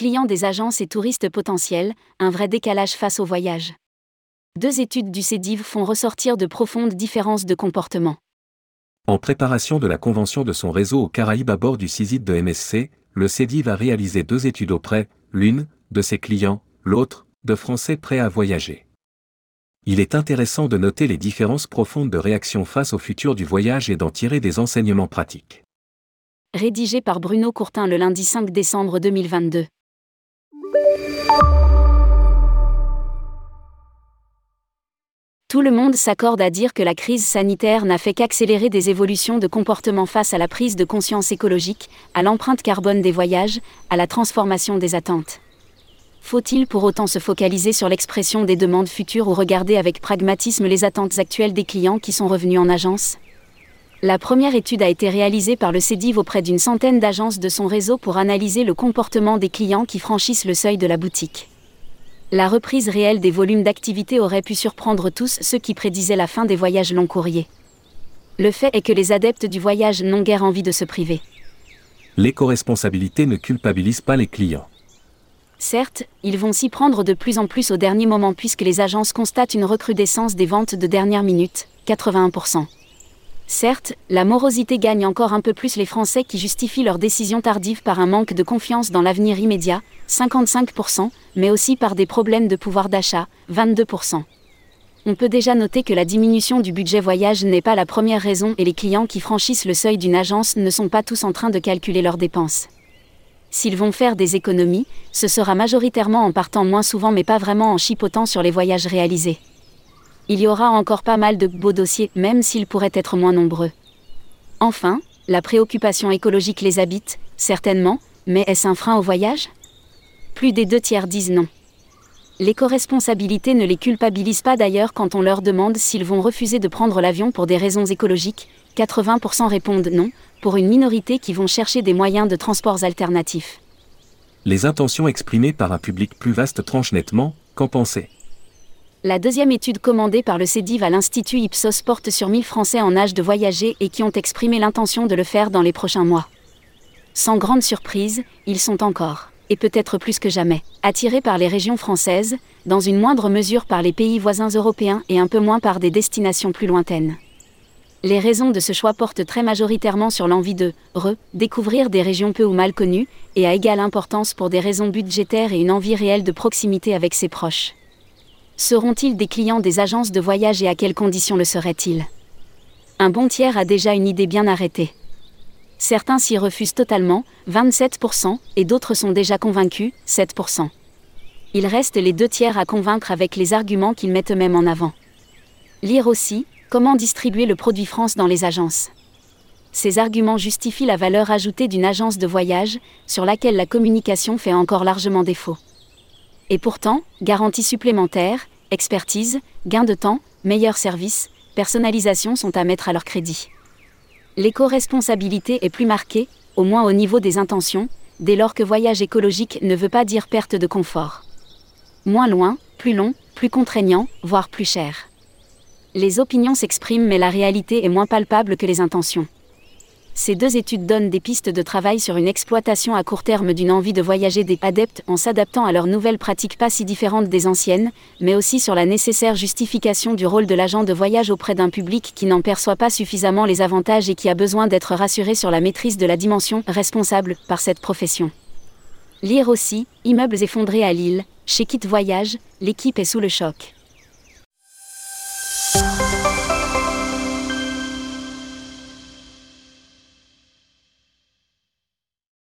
clients des agences et touristes potentiels, un vrai décalage face au voyage. Deux études du CEDIV font ressortir de profondes différences de comportement. En préparation de la convention de son réseau aux Caraïbes à bord du CISIT de MSC, le CEDIV a réalisé deux études auprès, l'une, de ses clients, l'autre, de Français prêts à voyager. Il est intéressant de noter les différences profondes de réaction face au futur du voyage et d'en tirer des enseignements pratiques. Rédigé par Bruno Courtin le lundi 5 décembre 2022. Tout le monde s'accorde à dire que la crise sanitaire n'a fait qu'accélérer des évolutions de comportement face à la prise de conscience écologique, à l'empreinte carbone des voyages, à la transformation des attentes. Faut-il pour autant se focaliser sur l'expression des demandes futures ou regarder avec pragmatisme les attentes actuelles des clients qui sont revenus en agence? La première étude a été réalisée par le CEDIV auprès d'une centaine d'agences de son réseau pour analyser le comportement des clients qui franchissent le seuil de la boutique la reprise réelle des volumes d'activité aurait pu surprendre tous ceux qui prédisaient la fin des voyages long courriers. Le fait est que les adeptes du voyage n'ont guère envie de se priver. L'éco-responsabilité ne culpabilise pas les clients. Certes, ils vont s'y prendre de plus en plus au dernier moment puisque les agences constatent une recrudescence des ventes de dernière minute, 81%. Certes, la morosité gagne encore un peu plus les Français qui justifient leur décision tardive par un manque de confiance dans l'avenir immédiat, 55%, mais aussi par des problèmes de pouvoir d'achat, 22%. On peut déjà noter que la diminution du budget voyage n'est pas la première raison et les clients qui franchissent le seuil d'une agence ne sont pas tous en train de calculer leurs dépenses. S'ils vont faire des économies, ce sera majoritairement en partant moins souvent mais pas vraiment en chipotant sur les voyages réalisés il y aura encore pas mal de beaux dossiers, même s'ils pourraient être moins nombreux. Enfin, la préoccupation écologique les habite, certainement, mais est-ce un frein au voyage? Plus des deux tiers disent non. L'éco-responsabilité ne les culpabilise pas d'ailleurs quand on leur demande s'ils vont refuser de prendre l'avion pour des raisons écologiques, 80% répondent non, pour une minorité qui vont chercher des moyens de transports alternatifs. Les intentions exprimées par un public plus vaste tranchent nettement, qu'en penser? La deuxième étude commandée par le CEDIV à l'Institut Ipsos porte sur 1000 Français en âge de voyager et qui ont exprimé l'intention de le faire dans les prochains mois. Sans grande surprise, ils sont encore, et peut-être plus que jamais, attirés par les régions françaises, dans une moindre mesure par les pays voisins européens et un peu moins par des destinations plus lointaines. Les raisons de ce choix portent très majoritairement sur l'envie de redécouvrir des régions peu ou mal connues, et à égale importance pour des raisons budgétaires et une envie réelle de proximité avec ses proches. Seront-ils des clients des agences de voyage et à quelles conditions le seraient-ils? Un bon tiers a déjà une idée bien arrêtée. Certains s'y refusent totalement, 27%, et d'autres sont déjà convaincus, 7%. Il reste les deux tiers à convaincre avec les arguments qu'ils mettent eux-mêmes en avant. Lire aussi, comment distribuer le produit France dans les agences. Ces arguments justifient la valeur ajoutée d'une agence de voyage, sur laquelle la communication fait encore largement défaut. Et pourtant, garantie supplémentaire, expertise, gain de temps, meilleur service, personnalisation sont à mettre à leur crédit. L'éco-responsabilité est plus marquée, au moins au niveau des intentions, dès lors que voyage écologique ne veut pas dire perte de confort. Moins loin, plus long, plus contraignant, voire plus cher. Les opinions s'expriment mais la réalité est moins palpable que les intentions. Ces deux études donnent des pistes de travail sur une exploitation à court terme d'une envie de voyager des adeptes en s'adaptant à leurs nouvelles pratiques pas si différentes des anciennes, mais aussi sur la nécessaire justification du rôle de l'agent de voyage auprès d'un public qui n'en perçoit pas suffisamment les avantages et qui a besoin d'être rassuré sur la maîtrise de la dimension responsable par cette profession. Lire aussi, immeubles effondrés à Lille, chez Kit Voyage, l'équipe est sous le choc.